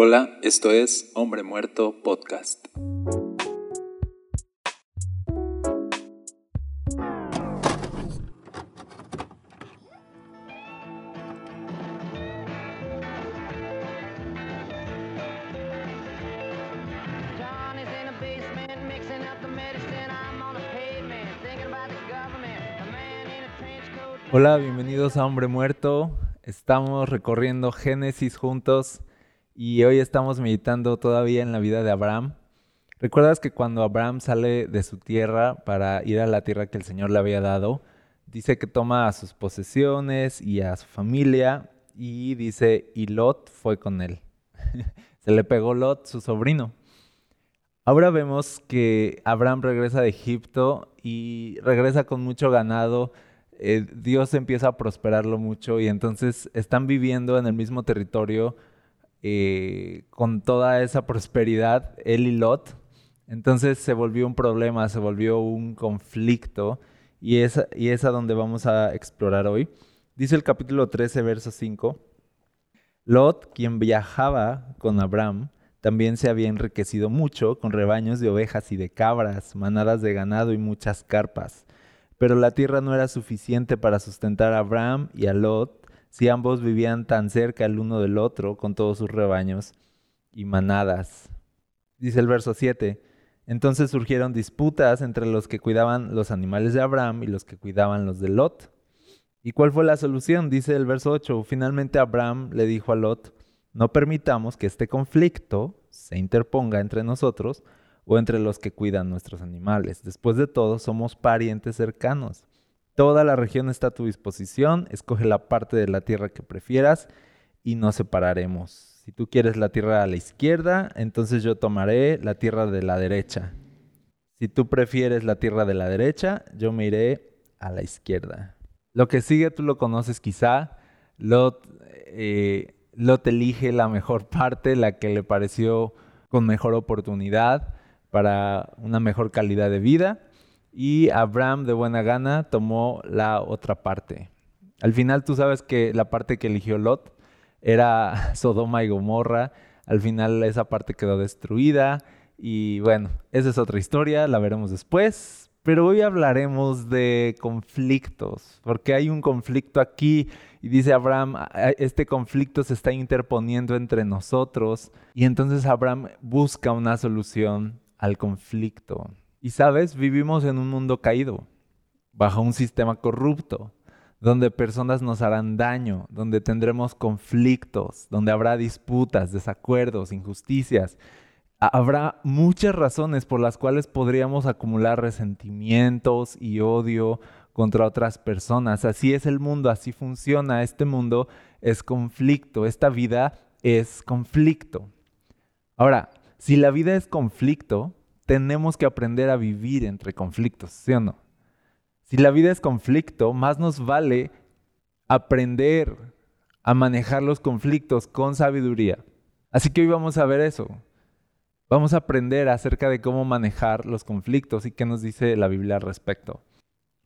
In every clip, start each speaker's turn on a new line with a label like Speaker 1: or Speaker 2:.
Speaker 1: Hola, esto es Hombre Muerto Podcast.
Speaker 2: Hola, bienvenidos a Hombre Muerto. Estamos recorriendo Génesis juntos y hoy estamos meditando todavía en la vida de Abraham. ¿Recuerdas que cuando Abraham sale de su tierra para ir a la tierra que el Señor le había dado, dice que toma a sus posesiones y a su familia y dice, y Lot fue con él. Se le pegó Lot, su sobrino. Ahora vemos que Abraham regresa de Egipto y regresa con mucho ganado. eh, Dios empieza a prosperarlo mucho y entonces están viviendo en el mismo territorio eh, con toda esa prosperidad, él y Lot. Entonces se volvió un problema, se volvió un conflicto y es, y es a donde vamos a explorar hoy. Dice el capítulo 13, verso 5. Lot, quien viajaba con Abraham, también se había enriquecido mucho con rebaños de ovejas y de cabras, manadas de ganado y muchas carpas. Pero la tierra no era suficiente para sustentar a Abraham y a Lot si ambos vivían tan cerca el uno del otro con todos sus rebaños y manadas. Dice el verso 7. Entonces surgieron disputas entre los que cuidaban los animales de Abraham y los que cuidaban los de Lot. ¿Y cuál fue la solución? Dice el verso 8. Finalmente Abraham le dijo a Lot, no permitamos que este conflicto se interponga entre nosotros o entre los que cuidan nuestros animales. Después de todo, somos parientes cercanos. Toda la región está a tu disposición. Escoge la parte de la tierra que prefieras y nos separaremos. Si tú quieres la tierra a la izquierda, entonces yo tomaré la tierra de la derecha. Si tú prefieres la tierra de la derecha, yo me iré a la izquierda. Lo que sigue tú lo conoces quizá. Lot, eh, Lot elige la mejor parte, la que le pareció con mejor oportunidad para una mejor calidad de vida. Y Abraham de buena gana tomó la otra parte. Al final tú sabes que la parte que eligió Lot era Sodoma y Gomorra. Al final esa parte quedó destruida. Y bueno, esa es otra historia, la veremos después. Pero hoy hablaremos de conflictos, porque hay un conflicto aquí y dice Abraham, "A- este conflicto se está interponiendo entre nosotros y entonces Abraham busca una solución al conflicto. Y sabes, vivimos en un mundo caído, bajo un sistema corrupto, donde personas nos harán daño, donde tendremos conflictos, donde habrá disputas, desacuerdos, injusticias. Ha- Habrá muchas razones por las cuales podríamos acumular resentimientos y odio contra otras personas. Así es el mundo, así funciona. Este mundo es conflicto, esta vida es conflicto. Ahora, si la vida es conflicto, tenemos que aprender a vivir entre conflictos, ¿sí o no? Si la vida es conflicto, más nos vale aprender a manejar los conflictos con sabiduría. Así que hoy vamos a ver eso. Vamos a aprender acerca de cómo manejar los conflictos y qué nos dice la Biblia al respecto.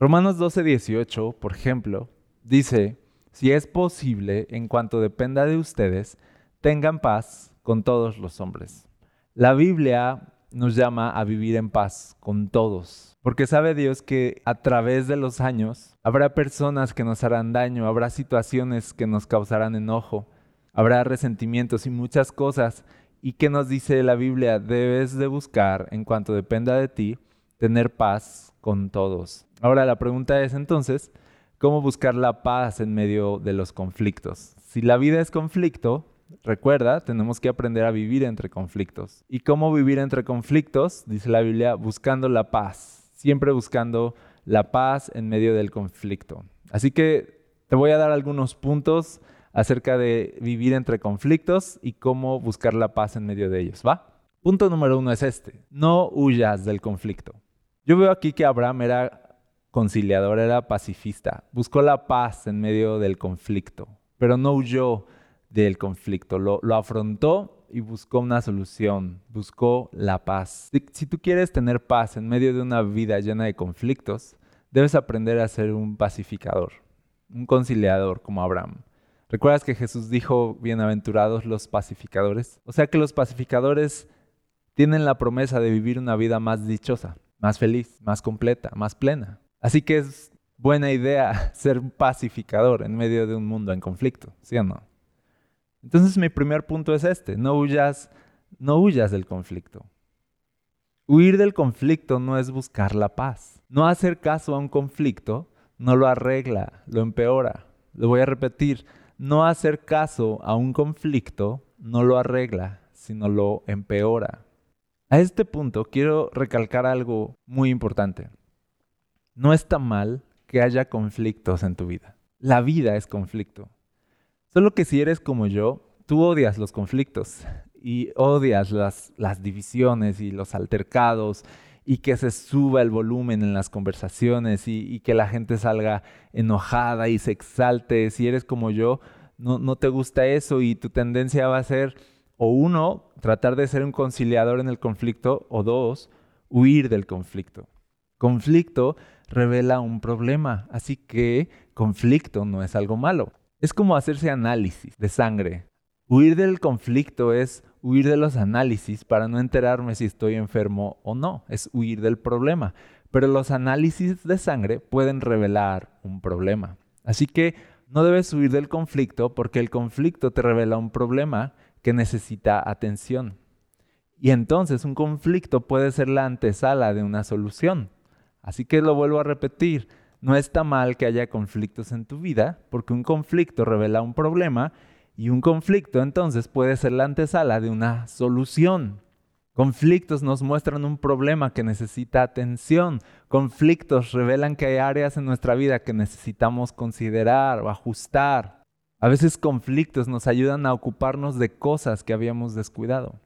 Speaker 2: Romanos 12, 18, por ejemplo, dice, si es posible, en cuanto dependa de ustedes, tengan paz con todos los hombres. La Biblia nos llama a vivir en paz con todos, porque sabe Dios que a través de los años habrá personas que nos harán daño, habrá situaciones que nos causarán enojo, habrá resentimientos y muchas cosas. ¿Y qué nos dice la Biblia? Debes de buscar, en cuanto dependa de ti, tener paz con todos. Ahora la pregunta es entonces, ¿cómo buscar la paz en medio de los conflictos? Si la vida es conflicto, recuerda, tenemos que aprender a vivir entre conflictos. ¿Y cómo vivir entre conflictos? Dice la Biblia, buscando la paz, siempre buscando la paz en medio del conflicto. Así que te voy a dar algunos puntos acerca de vivir entre conflictos y cómo buscar la paz en medio de ellos, ¿va? Punto número uno es este, no huyas del conflicto. Yo veo aquí que Abraham era conciliador, era pacifista, buscó la paz en medio del conflicto, pero no huyó del conflicto, lo, lo afrontó y buscó una solución, buscó la paz. Si, si tú quieres tener paz en medio de una vida llena de conflictos, debes aprender a ser un pacificador, un conciliador como Abraham. ¿Recuerdas que Jesús dijo, bienaventurados los pacificadores? O sea que los pacificadores tienen la promesa de vivir una vida más dichosa, más feliz, más completa, más plena. Así que es buena idea ser un pacificador en medio de un mundo en conflicto, ¿sí o no? Entonces mi primer punto es este, no huyas, no huyas del conflicto. Huir del conflicto no es buscar la paz. No hacer caso a un conflicto no lo arregla, lo empeora. Lo voy a repetir, no hacer caso a un conflicto no lo arregla, sino lo empeora. A este punto quiero recalcar algo muy importante. No está mal que haya conflictos en tu vida. La vida es conflicto. Solo que si eres como yo, tú odias los conflictos y odias las, divisiones y los altercados y que se suba el volumen en las conversaciones y, que la gente salga enojada y se exalte. Si eres como yo, no te gusta eso y tu tendencia va a ser, o uno, tratar de ser un conciliador en el conflicto, o dos, huir del conflicto. Conflicto revela un problema, así que conflicto no es algo malo. Es como hacerse análisis de sangre. Huir del conflicto es huir de los análisis para no enterarme si estoy enfermo o no. Es huir del problema. Pero los análisis de sangre pueden revelar un problema. Así que no debes huir del conflicto porque el conflicto te revela un problema que necesita atención. Y entonces un conflicto puede ser la antesala de una solución. Así que lo vuelvo a repetir. No está mal que haya conflictos en tu vida, porque un conflicto revela un problema y un conflicto entonces puede ser la antesala de una solución. Conflictos nos muestran un problema que necesita atención. Conflictos revelan que hay áreas en nuestra vida que necesitamos considerar o ajustar. A veces conflictos nos ayudan a ocuparnos de cosas que habíamos descuidado.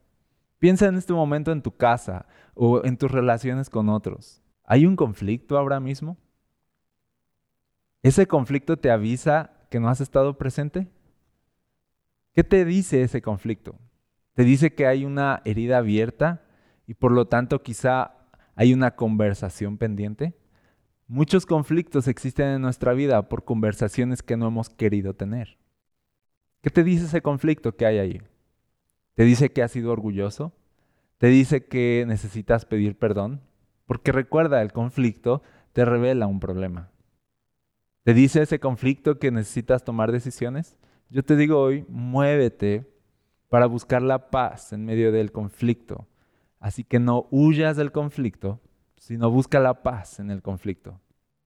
Speaker 2: Piensa en este momento en tu casa o en tus relaciones con otros. ¿Hay un conflicto ahora mismo? ¿Ese conflicto te avisa que no has estado presente? ¿Qué te dice ese conflicto? ¿Te dice que hay una herida abierta y por lo tanto quizá hay una conversación pendiente? Muchos conflictos existen en nuestra vida por conversaciones que no hemos querido tener. ¿Qué te dice ese conflicto que hay ahí? ¿Te dice que has sido orgulloso? ¿Te dice que necesitas pedir perdón? Porque recuerda, el conflicto te revela un problema. ¿Te dice ese conflicto que necesitas tomar decisiones? Yo te digo hoy, muévete para buscar la paz en medio del conflicto. Así que no huyas del conflicto, sino busca la paz en el conflicto.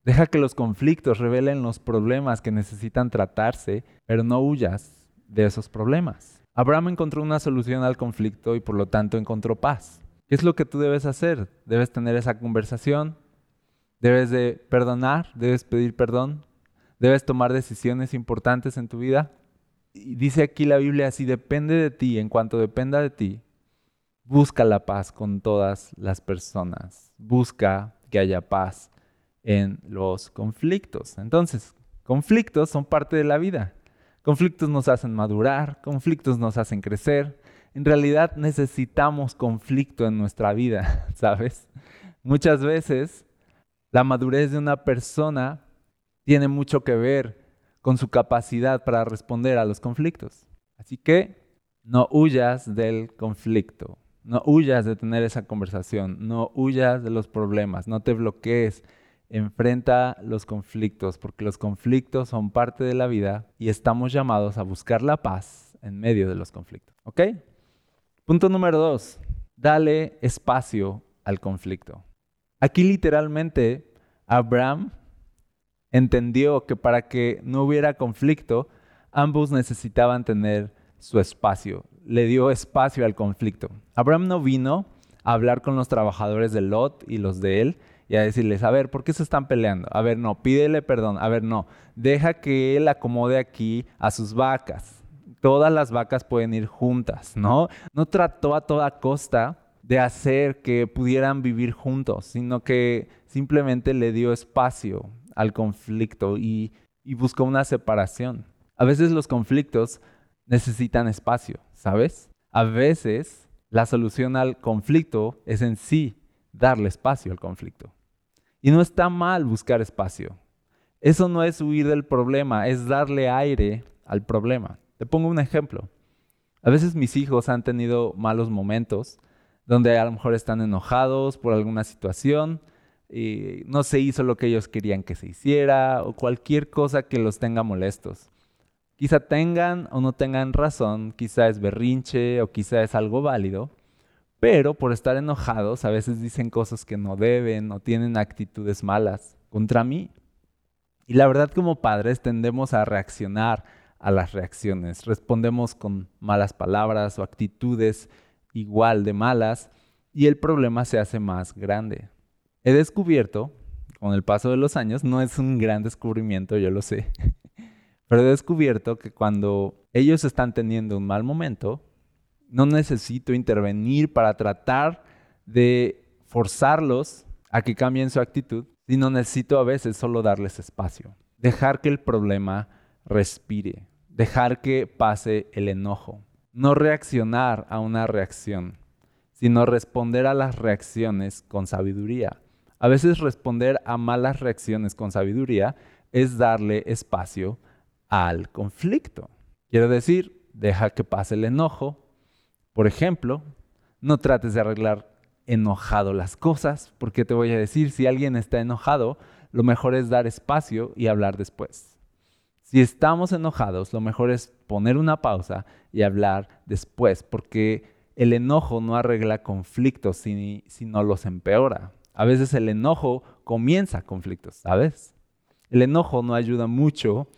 Speaker 2: Deja que los conflictos revelen los problemas que necesitan tratarse, pero no huyas de esos problemas. Abraham encontró una solución al conflicto y por lo tanto encontró paz. ¿Qué es lo que tú debes hacer? Debes tener esa conversación, debes de perdonar, debes pedir perdón, debes tomar decisiones importantes en tu vida. Y dice aquí la Biblia, si depende de ti, en cuanto dependa de ti, busca la paz con todas las personas. Busca que haya paz en los conflictos. Entonces, conflictos son parte de la vida. Conflictos nos hacen madurar, conflictos nos hacen crecer. En realidad necesitamos conflicto en nuestra vida, ¿sabes? Muchas veces la madurez de una persona tiene mucho que ver con su capacidad para responder a los conflictos. Así que no huyas del conflicto, no huyas de tener esa conversación, no huyas de los problemas, no te bloquees, enfrenta los conflictos, porque los conflictos son parte de la vida y estamos llamados a buscar la paz en medio de los conflictos. ¿Ok? Punto número dos, dale espacio al conflicto. Aquí literalmente Abraham entendió que para que no hubiera conflicto, ambos necesitaban tener su espacio. Le dio espacio al conflicto. Abraham no vino a hablar con los trabajadores de Lot y los de él y a decirles, a ver, ¿por qué se están peleando? A ver, no, pídele perdón. A ver, no, deja que él acomode aquí a sus vacas. Todas las vacas pueden ir juntas, ¿no? No trató a toda costa de hacer que pudieran vivir juntos, sino que simplemente le dio espacio, al conflicto y, busca una separación. A veces los conflictos necesitan espacio, ¿sabes? A veces la solución al conflicto es en sí darle espacio al conflicto. Y no está mal buscar espacio. Eso no es huir del problema, es darle aire al problema. Te pongo un ejemplo. A veces mis hijos han tenido malos momentos donde a lo mejor están enojados por alguna situación no se hizo lo que ellos querían que se hiciera o cualquier cosa que los tenga molestos. Quizá tengan o no tengan razón, quizá es berrinche o quizá es algo válido, pero por estar enojados a veces dicen cosas que no deben o tienen actitudes malas contra mí. Y la verdad como padres tendemos a reaccionar a las reacciones, respondemos con malas palabras o actitudes igual de malas y el problema se hace más grande. He descubierto, con el paso de los años, no es un gran descubrimiento, yo lo sé, pero he descubierto que cuando ellos están teniendo un mal momento, no necesito intervenir para tratar de forzarlos a que cambien su actitud, sino necesito a veces solo darles espacio, dejar que el problema respire, dejar que pase el enojo, no reaccionar a una reacción, sino responder a las reacciones con sabiduría. A veces responder a malas reacciones con sabiduría es darle espacio al conflicto. Quiero decir, deja que pase el enojo. Por ejemplo, no trates de arreglar enojado las cosas, porque te voy a decir, si alguien está enojado, lo mejor es dar espacio y hablar después. Si estamos enojados, lo mejor es poner una pausa y hablar después, porque el enojo no arregla conflictos, sino los empeora. A veces el enojo comienza conflictos, ¿sabes? El enojo no ayuda mucho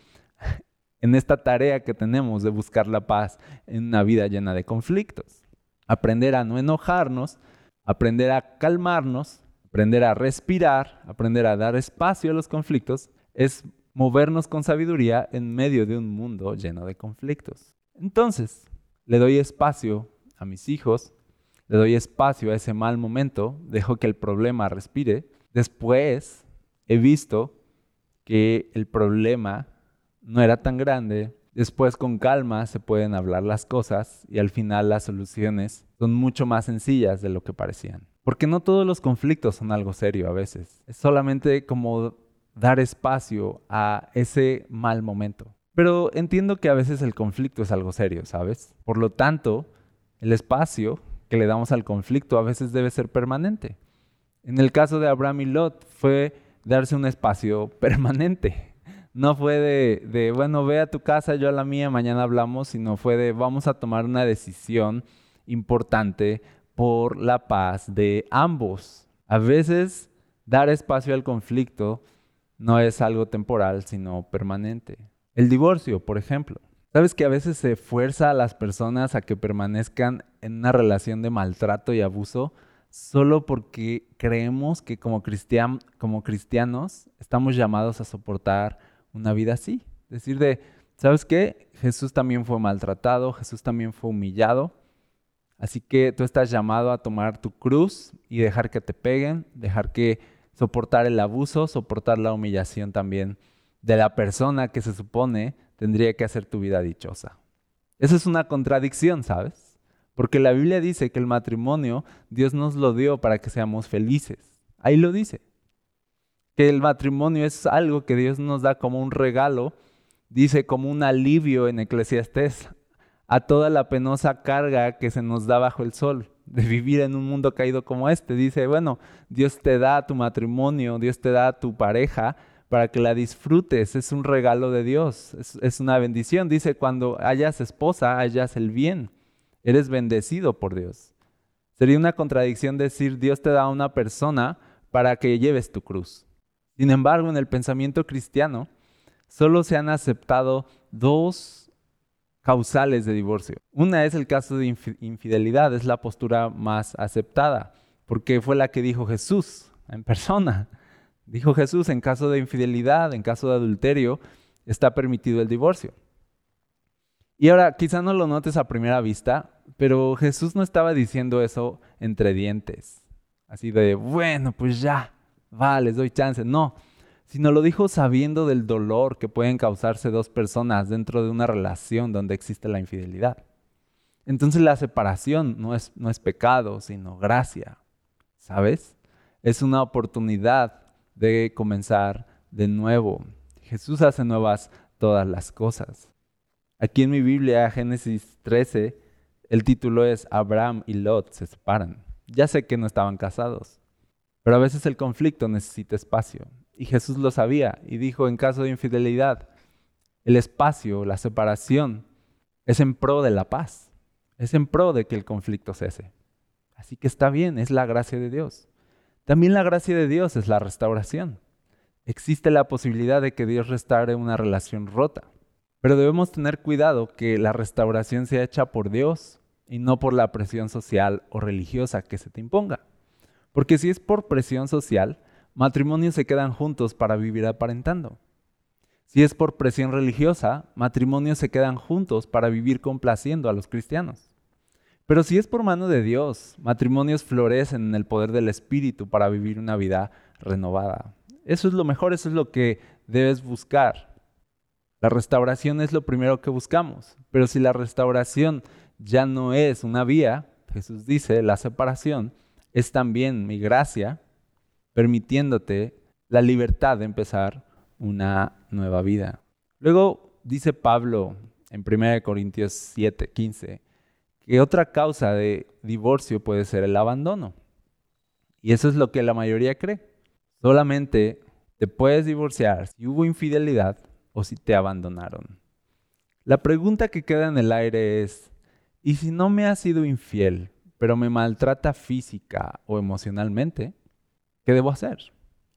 Speaker 2: en esta tarea que tenemos de buscar la paz en una vida llena de conflictos. Aprender a no enojarnos, aprender a calmarnos, aprender a respirar, aprender a dar espacio a los conflictos, es movernos con sabiduría en medio de un mundo lleno de conflictos. Entonces, le doy espacio a mis hijos, le doy espacio a ese mal momento, dejo que el problema respire. Después he visto que el problema no era tan grande. Después con calma se pueden hablar las cosas y al final las soluciones son mucho más sencillas de lo que parecían. Porque no todos los conflictos son algo serio a veces. Es solamente como dar espacio a ese mal momento. Pero entiendo que a veces el conflicto es algo serio, ¿sabes? Por lo tanto, el espacio que le damos al conflicto a veces debe ser permanente. En el caso de Abraham y Lot fue darse un espacio permanente. No fue de, de, bueno, ve a tu casa, yo a la mía, mañana hablamos, sino fue de, vamos a tomar una decisión importante por la paz de ambos. A veces dar espacio al conflicto no es algo temporal, sino permanente. El divorcio, por ejemplo. ¿Sabes que a veces se fuerza a las personas a que permanezcan en una relación de maltrato y abuso solo porque creemos que como, cristianos estamos llamados a soportar una vida así? Decir de, ¿sabes qué? Jesús también fue maltratado, Jesús también fue humillado. Así que tú estás llamado a tomar tu cruz y dejar que te peguen, dejar que soportar el abuso, soportar la humillación también de la persona que se supone tendría que hacer tu vida dichosa. Eso es una contradicción, ¿sabes? Porque la Biblia dice que el matrimonio Dios nos lo dio para que seamos felices. Ahí lo dice. Que el matrimonio es algo que Dios nos da como un regalo, dice como un alivio en Eclesiastés a toda la penosa carga que se nos da bajo el sol de vivir en un mundo caído como este. Dice, bueno, Dios te da tu matrimonio, Dios te da tu pareja para que la disfrutes, es un regalo de Dios, es, una bendición. Dice, cuando hayas esposa, hayas el bien, eres bendecido por Dios. Sería una contradicción decir, Dios te da una persona para que lleves tu cruz. Sin embargo, en el pensamiento cristiano, solo se han aceptado dos causales de divorcio. Una es el caso de infidelidad, es la postura más aceptada, porque fue la que dijo Jesús en persona. Dijo Jesús, en caso de infidelidad, en caso de adulterio, está permitido el divorcio. Y ahora, quizá no lo notes a primera vista, pero Jesús no estaba diciendo eso entre dientes. Así de, bueno, pues ya, va, les doy chance. No, sino lo dijo sabiendo del dolor que pueden causarse dos personas dentro de una relación donde existe la infidelidad. Entonces la separación no es, no es pecado, sino gracia, ¿sabes? Es una oportunidad de comenzar de nuevo. Jesús hace nuevas todas las cosas. Aquí en mi Biblia, Génesis 13, el título es Abraham y Lot se separan. Ya sé que no estaban casados, pero a veces el conflicto necesita espacio. Y Jesús lo sabía y dijo en caso de infidelidad, el espacio, la separación, es en pro de la paz, es en pro de que el conflicto cese. Así que está bien, es la gracia de Dios. También la gracia de Dios es la restauración. Existe la posibilidad de que Dios restaure una relación rota, pero debemos tener cuidado que la restauración sea hecha por Dios y no por la presión social o religiosa que se te imponga. Porque si es por presión social, matrimonios se quedan juntos para vivir aparentando. Si es por presión religiosa, matrimonios se quedan juntos para vivir complaciendo a los cristianos. Pero si es por mano de Dios, matrimonios florecen en el poder del Espíritu para vivir una vida renovada. Eso es lo mejor, eso es lo que debes buscar. La restauración es lo primero que buscamos, pero si la restauración ya no es una vía, Jesús dice, la separación es también mi gracia, permitiéndote la libertad de empezar una nueva vida. Luego dice Pablo en 1 Corintios 7, 15, que otra causa de divorcio puede ser el abandono. Y eso es lo que la mayoría cree. Solamente te puedes divorciar si hubo infidelidad o si te abandonaron. La pregunta que queda en el aire es, ¿y si no me ha sido infiel, pero me maltrata física o emocionalmente? ¿Qué debo hacer?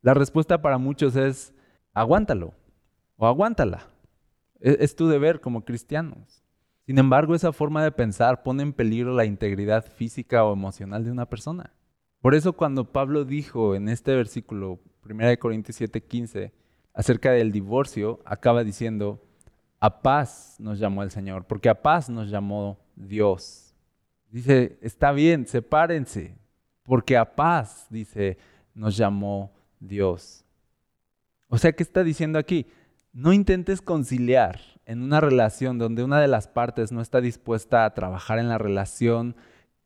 Speaker 2: La respuesta para muchos es, aguántalo o aguántala. Es, es tu deber como cristianos. Sin embargo, esa forma de pensar pone en peligro la integridad física o emocional de una persona. Por eso cuando Pablo dijo en este versículo 1 Corintios 7:15 acerca del divorcio, acaba diciendo, a paz nos llamó el Señor, porque a paz nos llamó Dios. Dice, está bien, sepárense, porque a paz, dice, nos llamó Dios. O sea, ¿qué está diciendo aquí? No intentes conciliar en una relación donde una de las partes no está dispuesta a trabajar en la relación,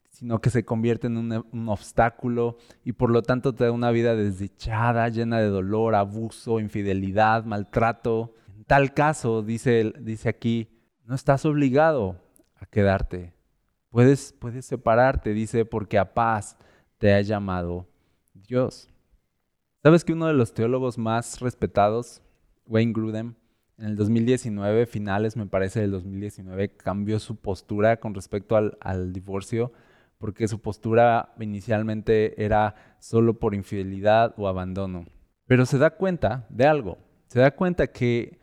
Speaker 2: sino que se convierte en un, obstáculo y por lo tanto te da una vida desdichada, llena de dolor, abuso, infidelidad, maltrato. En tal caso, dice, dice aquí, no estás obligado a quedarte. Puedes, puedes separarte, dice, porque a paz te ha llamado Dios. ¿Sabes que uno de los teólogos más respetados, Wayne Grudem, en el 2019, finales me parece del 2019, cambió su postura con respecto al, al divorcio, porque su postura inicialmente era solo por infidelidad o abandono. Pero se da cuenta de algo, se da cuenta que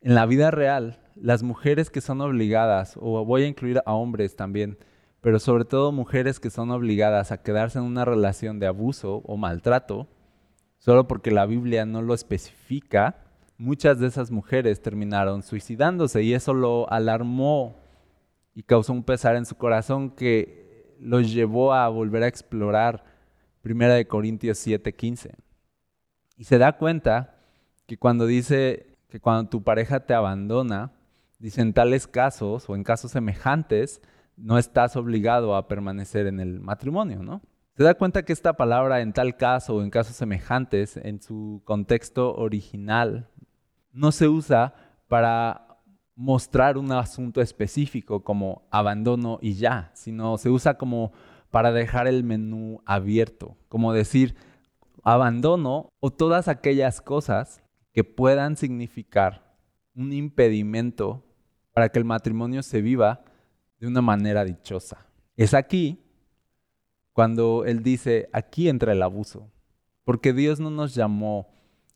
Speaker 2: en la vida real, las mujeres que son obligadas, o voy a incluir a hombres también, pero sobre todo mujeres que son obligadas a quedarse en una relación de abuso o maltrato, solo porque la Biblia no lo especifica, muchas de esas mujeres terminaron suicidándose y eso lo alarmó y causó un pesar en su corazón que los llevó a volver a explorar 1 de Corintios 7:15. Y se da cuenta que cuando dice que cuando tu pareja te abandona, dice en tales casos o en casos semejantes, no estás obligado a permanecer en el matrimonio, ¿no? Se da cuenta que esta palabra en tal caso o en casos semejantes, en su contexto original, no se usa para mostrar un asunto específico como abandono y ya, sino se usa como para dejar el menú abierto, como decir abandono o todas aquellas cosas que puedan significar un impedimento para que el matrimonio se viva de una manera dichosa. Es aquí cuando él dice, aquí entra el abuso, porque Dios no nos llamó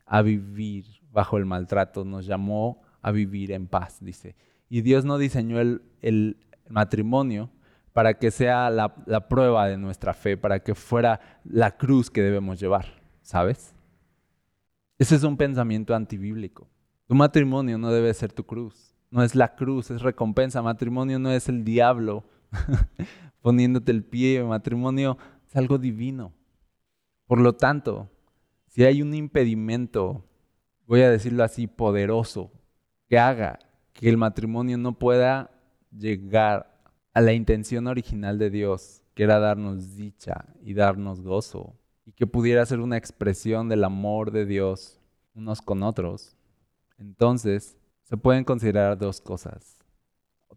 Speaker 2: a vivir bajo el maltrato, nos llamó a vivir en paz, dice. Y Dios no diseñó el, matrimonio para que sea la, la, prueba de nuestra fe, para que fuera la cruz que debemos llevar, ¿sabes? Ese es un pensamiento antibíblico. Tu matrimonio no debe ser tu cruz, no es la cruz, es recompensa. Matrimonio no es el diablo poniéndote el pie, matrimonio es algo divino. Por lo tanto, si hay un impedimento voy a decirlo así, poderoso, que haga que el matrimonio no pueda llegar a la intención original de Dios, que era darnos dicha y darnos gozo, y que pudiera ser una expresión del amor de Dios unos con otros, entonces se pueden considerar dos cosas.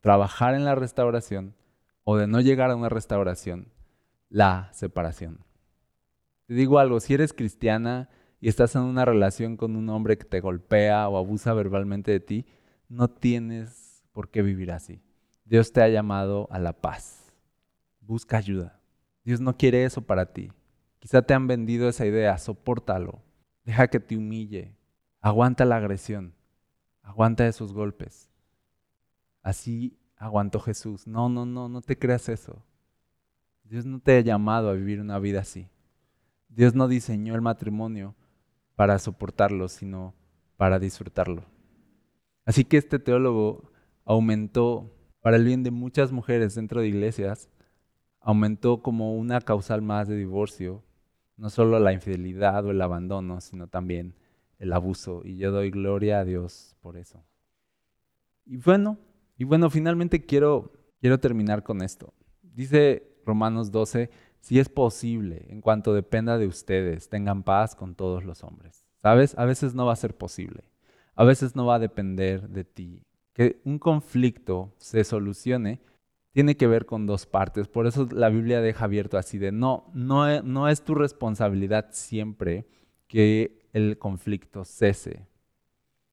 Speaker 2: trabajar en la restauración o de no llegar a una restauración, la separación. Te digo algo, si eres cristiana y estás en una relación con un hombre que te golpea o abusa verbalmente de ti, no tienes por qué vivir así. Dios te ha llamado a la paz. Busca ayuda. Dios no quiere eso para ti. Quizá te han vendido esa idea, sopórtalo. Deja que te humille. Aguanta la agresión. Aguanta esos golpes. Así aguantó Jesús. No, no, no, no te creas eso. Dios no te ha llamado a vivir una vida así. Dios no diseñó el matrimonio para soportarlo, sino para disfrutarlo. Así que este teólogo aumentó, para el bien de muchas mujeres dentro de iglesias, aumentó como una causal más de divorcio, no solo la infidelidad o el abandono, sino también el abuso. Y yo doy gloria a Dios por eso. Y bueno, y bueno, finalmente quiero, quiero terminar con esto. Dice Romanos 12, si es posible, en cuanto dependa de ustedes, tengan paz con todos los hombres. ¿Sabes? A veces no va a ser posible. A veces no va a depender de ti. Que un conflicto se solucione tiene que ver con dos partes. Por eso la Biblia deja abierto así de no, no, e, no es tu responsabilidad siempre que el conflicto cese.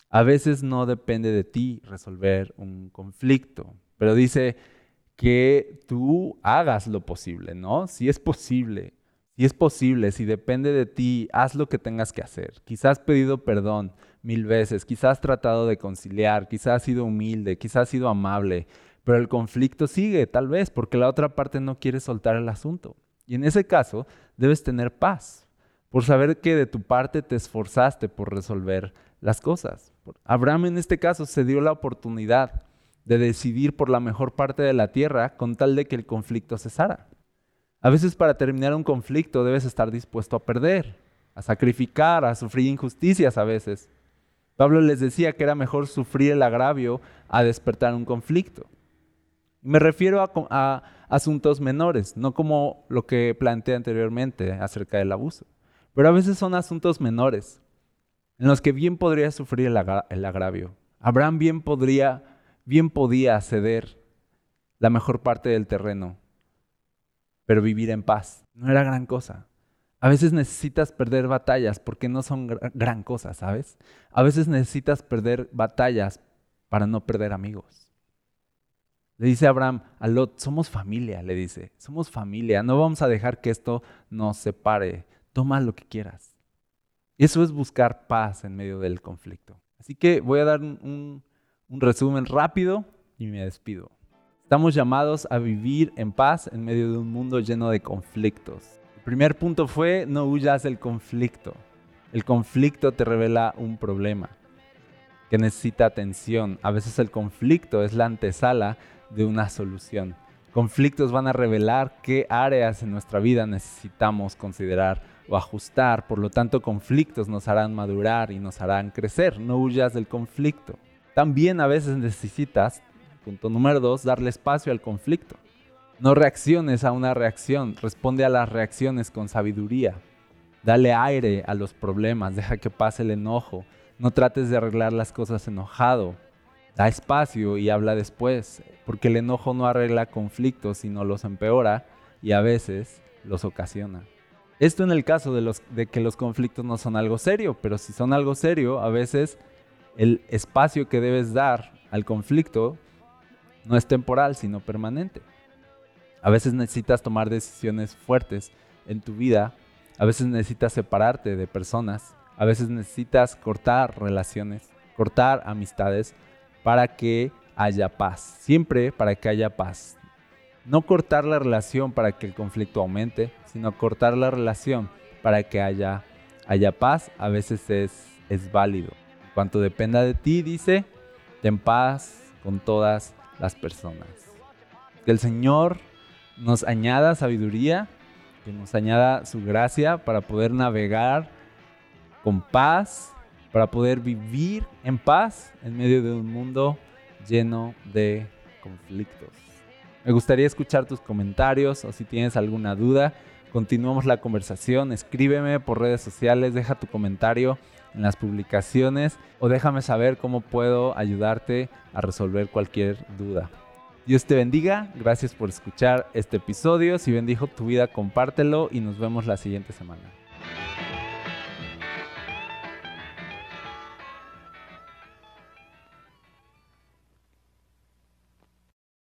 Speaker 2: A veces no depende de ti resolver un conflicto, pero dice que tú hagas lo posible, ¿no? Si es posible, si es posible, si depende de ti, haz lo que tengas que hacer. Quizás has pedido perdón mil veces, quizás has tratado de conciliar, quizás has sido humilde, quizás has sido amable, pero el conflicto sigue, tal vez, porque la otra parte no quiere soltar el asunto. Y en ese caso, debes tener paz, por saber que de tu parte te esforzaste por resolver las cosas. Abraham en este caso se dio la oportunidad de decidir por la mejor parte de la tierra con tal de que el conflicto cesara. A veces para terminar un conflicto debes estar dispuesto a perder, a sacrificar, a sufrir injusticias a veces. Pablo les decía que era mejor sufrir el agravio a despertar un conflicto. Me refiero a, asuntos menores, no como lo que planteé anteriormente acerca del abuso. Pero a veces son asuntos menores, en los que bien podría sufrir el, el agravio. Abraham bien, podría, bien podía ceder la mejor parte del terreno, pero vivir en paz. No era gran cosa. A veces necesitas perder batallas porque no son gran cosa, ¿sabes? A veces necesitas perder batallas para no perder amigos. Le dice Abraham a Lot, somos familia, le dice, somos familia, no vamos a dejar que esto nos separe, toma lo que quieras. Eso es buscar paz en medio del conflicto. Así que voy a dar un, un resumen rápido y me despido. Estamos llamados a vivir en paz en medio de un mundo lleno de conflictos. El primer punto fue, no huyas del conflicto. El conflicto te revela un problema que necesita atención. A veces el conflicto es la antesala de una solución. Conflictos van a revelar qué áreas en nuestra vida necesitamos considerar o ajustar. Por lo tanto, conflictos nos harán madurar y nos harán crecer. No huyas del conflicto. También a veces necesitas, punto número dos, darle espacio al conflicto. No reacciones a una reacción, responde a las reacciones con sabiduría. Dale aire a los problemas, deja que pase el enojo. No trates de arreglar las cosas enojado. Da espacio y habla después, porque el enojo no arregla conflictos, sino los empeora y a veces los ocasiona. Esto en el caso de, los, de que los conflictos no son algo serio, pero si son algo serio, a veces el espacio que debes dar al conflicto no es temporal, sino permanente. A veces necesitas tomar decisiones fuertes en tu vida, a veces necesitas separarte de personas, a veces necesitas cortar relaciones, cortar amistades, para que haya paz, siempre para que haya paz. No cortar la relación para que el conflicto aumente, sino cortar la relación para que haya, haya paz, a veces es, es válido. Cuanto dependa de ti, dice, ten paz con todas las personas. Que el Señor nos añada sabiduría, que nos añada su gracia para poder navegar con paz para poder vivir en paz en medio de un mundo lleno de conflictos. Me gustaría escuchar tus comentarios o si tienes alguna duda, continuamos la conversación, escríbeme por redes sociales, deja tu comentario en las publicaciones o déjame saber cómo puedo ayudarte a resolver cualquier duda. Dios te bendiga, gracias por escuchar este episodio. Si bendijo tu vida, compártelo y nos vemos la siguiente semana.